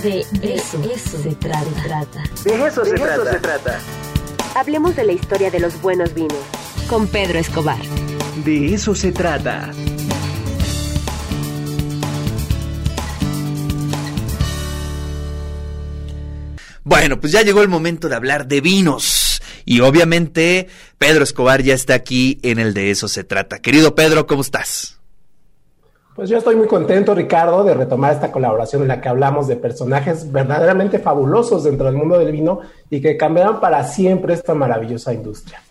De eso, se, trata. De eso, se, trata. se trata. Hablemos de la historia de los buenos vinos. Con Pedro Escobar. De eso se trata. Bueno, pues ya llegó el momento de hablar de vinos. Y obviamente Pedro Escobar ya está aquí en el de eso se trata. Querido Pedro, ¿cómo estás? Pues yo estoy muy contento, Ricardo, de retomar esta colaboración en la que hablamos de personajes verdaderamente fabulosos dentro del mundo del vino y que cambiarán para siempre esta maravillosa industria.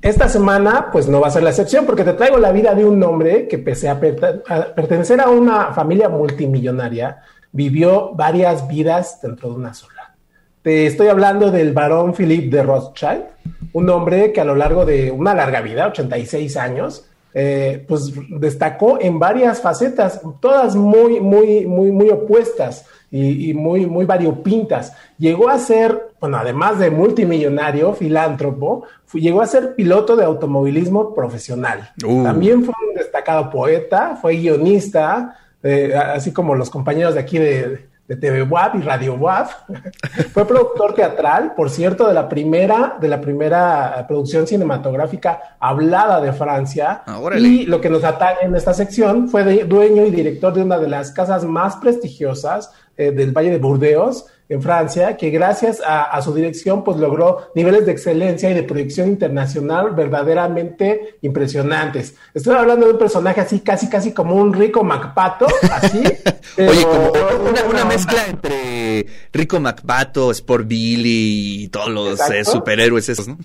Esta semana, pues no va a ser la excepción, porque te traigo la vida de un hombre que, pese a, pertenecer a una familia multimillonaria, vivió varias vidas dentro de una sola. Te estoy hablando del barón Philippe de Rothschild, un hombre que a lo largo de una larga vida, 86 años, eh, pues destacó en varias facetas, todas muy, muy, muy, muy opuestas y, muy, muy variopintas. Llegó a ser, bueno, además de multimillonario, filántropo, llegó a ser piloto de automovilismo profesional. Uh. También fue un destacado poeta, fue guionista, eh, así como los compañeros de aquí de, de TV WAP y Radio WAP. Fue productor teatral, por cierto, de la primera, de la primera producción cinematográfica hablada de Francia. Ah, y lo que nos atañe en esta sección fue dueño y director de una de las casas más prestigiosas eh, del Valle de Burdeos, en Francia, que gracias a, su dirección, pues logró niveles de excelencia y de proyección internacional verdaderamente impresionantes. Estoy hablando de un personaje así, casi, casi como un rico MacPato, así. Oye, como una, mezcla entre Rico MacPato, Sport Billy y todos los eh, superhéroes esos, ¿no?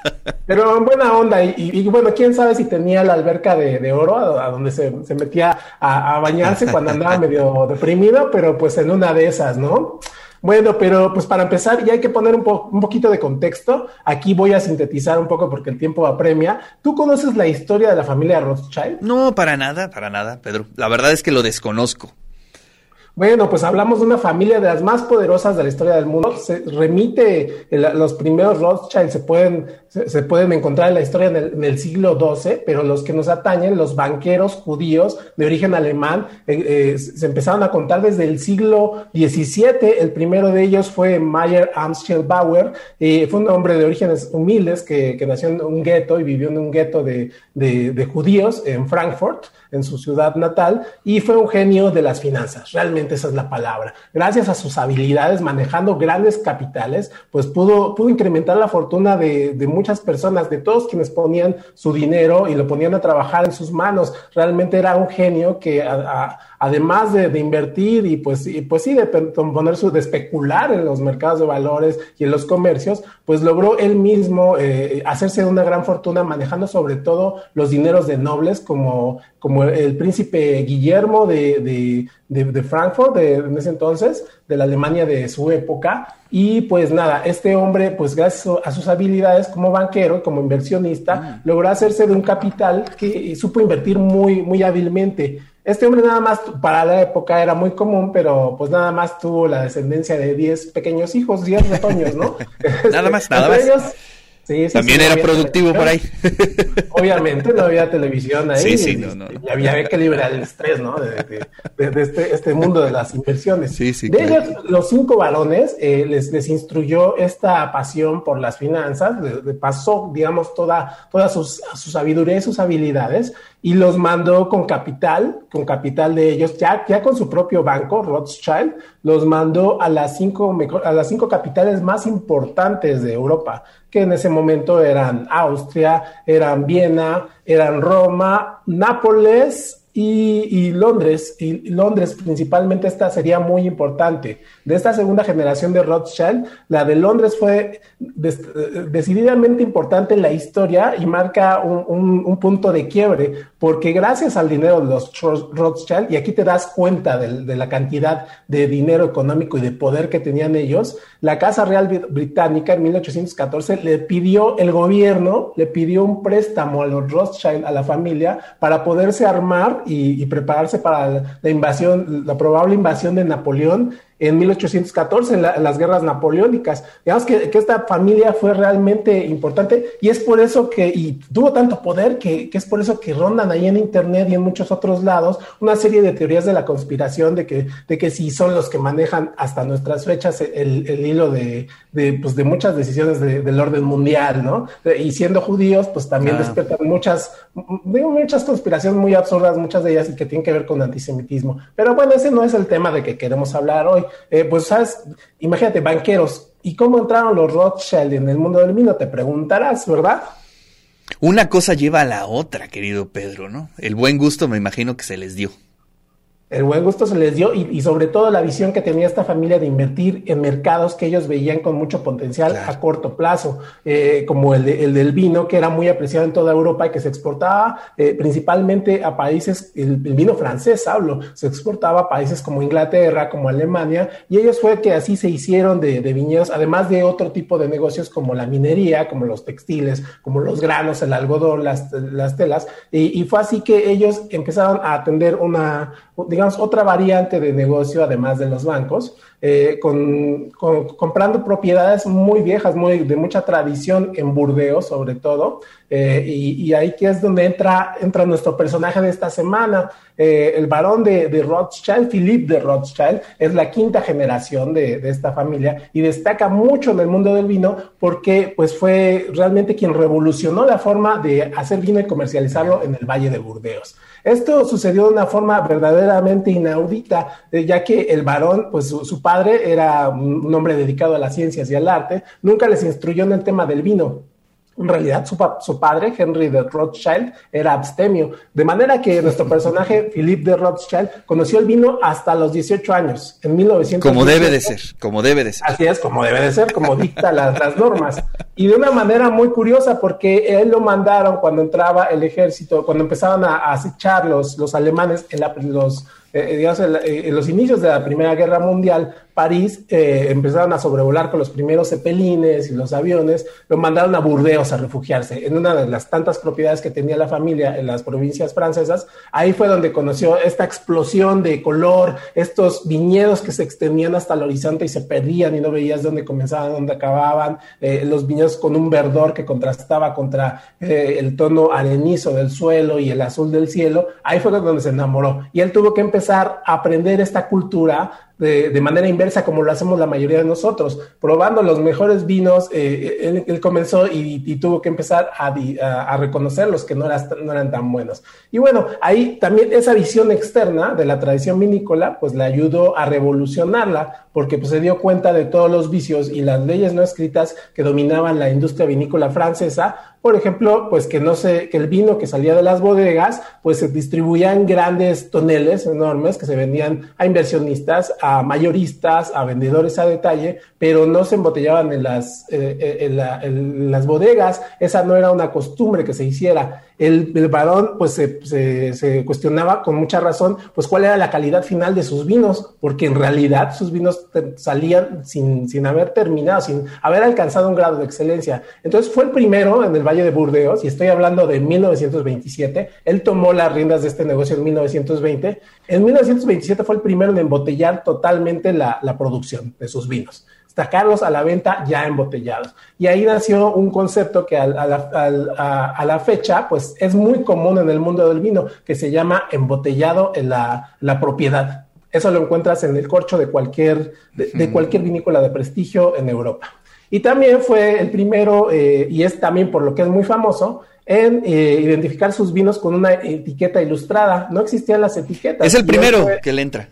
pero en buena onda, y, bueno, quién sabe si tenía la alberca de, oro a, donde se, metía a, a bañarse cuando andaba medio deprimido, pero pues en una de esas, ¿no? Bueno, pero pues para empezar ya hay que poner un, un poquito de contexto. Aquí voy a sintetizar un poco porque el tiempo apremia. ¿Tú conoces la historia de la familia Rothschild? No, para nada, para nada, Pedro. La verdad es que lo desconozco. Bueno, pues hablamos de una familia de las más poderosas de la historia del mundo. Se remite, los primeros Rothschild se pueden, se, pueden encontrar en la historia en el, siglo XII, pero los que nos atañen, los banqueros judíos de origen alemán, eh, eh, se empezaron a contar desde el siglo XVII. El primero de ellos fue Mayer Amschel Bauer, eh, fue un hombre de orígenes humildes que, nació en un gueto y vivió en un gueto de, de judíos en Frankfurt en su ciudad natal y fue un genio de las finanzas, realmente esa es la palabra. Gracias a sus habilidades manejando grandes capitales, pues pudo, pudo incrementar la fortuna de, muchas personas, de todos quienes ponían su dinero y lo ponían a trabajar en sus manos. Realmente era un genio que además de, invertir y pues, pues sí, de poner su, de especular en los mercados de valores y en los comercios, pues logró él mismo eh, hacerse de una gran fortuna manejando sobre todo los dineros de nobles como, como el príncipe Guillermo de, Frankfurt de, en ese entonces, de la Alemania de su época. Y pues nada, este hombre, pues gracias a sus habilidades como banquero y como inversionista, mm. logró hacerse de un capital que supo invertir muy, muy hábilmente. Este hombre nada más para la época era muy común, pero pues nada más tuvo la descendencia de 10 pequeños hijos, 10 retoños, ¿no? nada más, nada más. También era productivo por ahí. Obviamente no había televisión ahí. Sí, sí, no, no. Y había que liberar el estrés, ¿no? De, este, este, mundo de las inversiones. Sí, sí. De ellos, los cinco varones eh, les, les instruyó esta pasión por las finanzas, le, pasó, digamos, toda, toda sus, su sabiduría y sus habilidades y los mandó con capital, con capital de ellos, ya, ya con su propio banco, Rothschild, los mandó a las cinco, a las cinco capitales más importantes de Europa que en ese momento eran Austria, eran Viena, eran Roma, Nápoles y, Londres, y Londres principalmente esta sería muy importante. De esta segunda generación de Rothschild, la de Londres fue decididamente importante en la historia y marca un, punto de quiebre, porque gracias al dinero de los Rothschild, y aquí te das cuenta de, la cantidad de dinero económico y de poder que tenían ellos, la Casa Real Británica en 1814 le pidió, el gobierno le pidió un préstamo a los Rothschild, a la familia, para poderse armar y, prepararse para la invasión, la probable invasión de Napoleón en 1814, en, las guerras napoleónicas. Digamos que, que, esta familia fue realmente importante y es por eso que, y tuvo tanto poder que, que, es por eso que rondan ahí en Internet y en muchos otros lados una serie de teorías de la conspiración de que, de que si son los que manejan hasta nuestras fechas el, el hilo de, de, pues, de muchas decisiones del orden mundial, ¿no? Y siendo judíos, pues también despiertan muchas, muchas conspiraciones muy absurdas, muchas de ellas y que tienen que ver con antisemitismo. Pero bueno, ese no es el tema de que queremos hablar hoy. Eh, pues, ¿sabes? Imagínate, banqueros. ¿Y cómo entraron los Rothschild en el mundo del vino? Te preguntarás, ¿verdad? Una cosa lleva a la otra, querido Pedro, ¿no? El buen gusto me imagino que se les dio el buen gusto se les dio y, sobre todo la visión que tenía esta familia de invertir en mercados que ellos veían con mucho potencial a corto plazo, eh, como el, del vino, que era muy apreciado en toda Europa y que se exportaba eh, principalmente a países, el, vino francés hablo, se exportaba a países como Inglaterra, como Alemania, y ellos fue que así se hicieron de, viñedos, además de otro tipo de negocios como la minería, como los textiles, como los granos, el algodón, las, telas, y, y fue así que ellos empezaron a atender una digamos, otra variante de negocio además de los bancos, eh, con, comprando propiedades muy viejas, muy de mucha tradición en Burdeos sobre todo, eh, y, ahí que es donde entra, entra nuestro personaje de esta semana, eh, el varón de, Rothschild, Philippe de Rothschild, es la quinta generación de, de, esta familia y destaca mucho en el mundo del vino porque pues fue realmente quien revolucionó la forma de hacer vino y comercializarlo en el Valle de Burdeos. Esto sucedió de una forma verdaderamente inaudita, ya que el varón, pues su, padre era un hombre dedicado a las ciencias y al arte, nunca les instruyó en el tema del vino. En realidad, su, padre, Henry de Rothschild, era abstemio, de manera que nuestro personaje, Philippe de Rothschild, conoció el vino hasta los 18 años, en 1900. Como debe de ser, como debe de ser. Así es, como debe de ser, como dicta las, normas. Y de una manera muy curiosa, porque él lo mandaron cuando entraba el ejército, cuando empezaban a, acechar los, los alemanes en la, los eh, digamos, eh, en, los inicios de la Primera Guerra Mundial, París eh, empezaron a sobrevolar con los primeros cepelines y los aviones, lo mandaron a Burdeos a refugiarse, en una de las tantas propiedades que tenía la familia en las provincias francesas. Ahí fue donde conoció esta explosión de color, estos viñedos que se extendían hasta el horizonte y se perdían y no veías dónde comenzaban, dónde acababan, los viñedos con un verdor que contrastaba contra el tono arenizo del suelo y el azul del cielo. Ahí fue donde se enamoró y él tuvo que empezar a aprender esta cultura de, manera inversa como lo hacemos la mayoría de nosotros, probando los mejores vinos, eh, él, comenzó y, tuvo que empezar a, reconocer los que no, no, eran tan buenos. Y bueno, ahí también esa visión externa de la tradición vinícola, pues le ayudó a revolucionarla, porque pues, se dio cuenta de todos los vicios y las leyes no escritas que dominaban la industria vinícola francesa, por ejemplo, pues que no sé, que el vino que salía de las bodegas, pues se distribuía en grandes toneles enormes que se vendían a inversionistas, a mayoristas, a vendedores a detalle, pero no se embotellaban en las, eh, eh, en las bodegas. Esa no era una costumbre que se hiciera el, varón pues se, cuestionaba con mucha razón pues cuál era la calidad final de sus vinos, porque en realidad sus vinos salían sin, sin haber terminado, sin haber alcanzado un grado de excelencia. Entonces fue el primero en el Valle de Burdeos, y estoy hablando de 1927, él tomó las riendas de este negocio en 1920. En 1927 fue el primero en embotellar totalmente la, la producción de sus vinos sacarlos a la venta ya embotellados. Y ahí nació un concepto que a, la, fecha, pues es muy común en el mundo del vino, que se llama embotellado en la, propiedad. Eso lo encuentras en el corcho de cualquier, de, cualquier vinícola de prestigio en Europa. Y también fue el primero, eh, y es también por lo que es muy famoso, en eh, identificar sus vinos con una etiqueta ilustrada. No existían las etiquetas. Es el primero que le entra.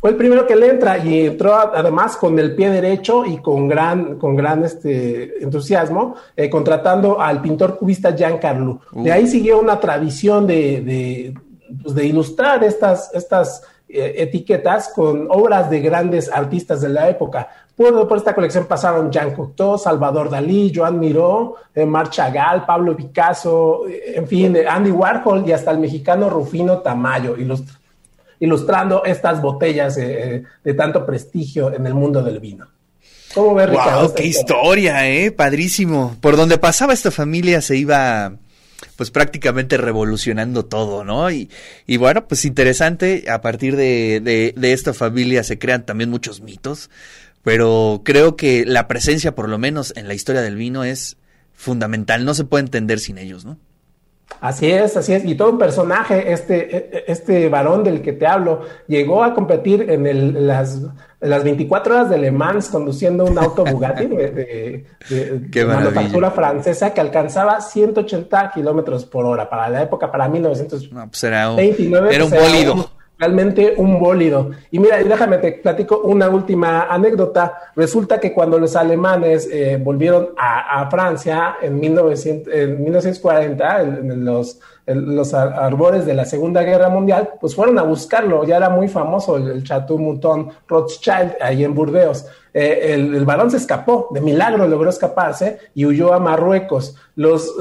Fue el primero que le entra y entró además con el pie derecho y con gran, con gran este, entusiasmo, eh, contratando al pintor cubista Jean Carlou. De ahí siguió una tradición de, de, pues, de ilustrar estas, estas etiquetas con obras de grandes artistas de la época. Por, por esta colección pasaron Jean Cocteau, Salvador Dalí, Joan Miró, eh, Marc Chagall, Pablo Picasso, en fin, Andy Warhol y hasta el mexicano Rufino Tamayo, ilustra ilustrando estas botellas eh, eh, de tanto prestigio en el mundo del vino. ¿Cómo ves, Ricardo? ¡Qué historia, eh! Padrísimo. Por donde pasaba esta familia se iba pues prácticamente revolucionando todo, ¿no? Y, y bueno, pues interesante, a partir de, de, de esta familia se crean también muchos mitos, pero creo que la presencia, por lo menos en la historia del vino, es fundamental, no se puede entender sin ellos, ¿no? Así es, así es. Y todo un personaje, este, este varón del que te hablo, llegó a competir en el, las, las 24 horas de Le Mans conduciendo un auto Bugatti de, de, manufactura francesa que alcanzaba 180 kilómetros por hora para la época, para 1929. No, pues era un, era un bólido realmente un bólido. Y mira, déjame te platico una última anécdota. Resulta que cuando los alemanes eh, volvieron a, Francia en, 1900, en 1940, en, los, los arbores de la Segunda Guerra Mundial, pues fueron a buscarlo. Ya era muy famoso el, el Chateau Mouton Rothschild ahí en Burdeos. Eh, el, el, balón se escapó, de milagro logró escaparse y huyó a Marruecos. Los,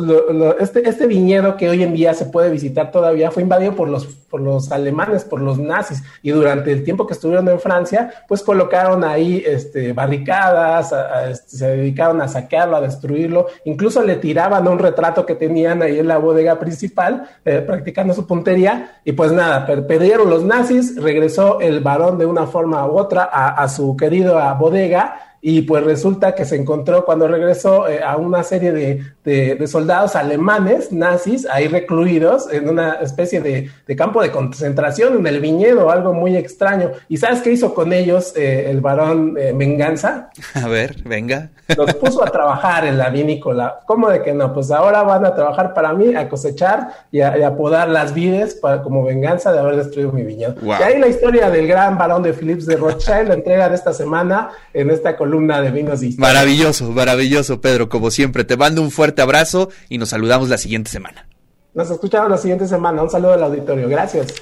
este, este viñedo que hoy en día se puede visitar todavía fue invadido por los, por los alemanes, por los nazis, y durante el tiempo que estuvieron en Francia, pues colocaron ahí este, barricadas, este, se dedicaron a saquearlo, a destruirlo, incluso le tiraban un retrato que tenían ahí en la bodega principal, eh, practicando su puntería, y pues nada, perdieron los nazis, regresó el varón de una forma u otra a, a su querido bodega bodega y pues resulta que se encontró cuando regresó eh, a una serie de, de, soldados alemanes, nazis, ahí recluidos en una especie de, de, campo de concentración en el viñedo, algo muy extraño. ¿Y sabes qué hizo con ellos eh, el varón eh, Venganza? A ver, venga. Los puso a trabajar en la vinícola. ¿Cómo de que no? Pues ahora van a trabajar para mí, a cosechar y a, podar las vides para, como venganza de haber destruido mi viñedo. Y ahí la historia del gran varón de Philips de Rothschild, la entrega de esta semana en esta columna de vinos y Maravilloso, maravilloso, Pedro, como siempre. Te mando un fuerte abrazo y nos saludamos la siguiente semana. Nos escuchamos la siguiente semana. Un saludo al auditorio. Gracias.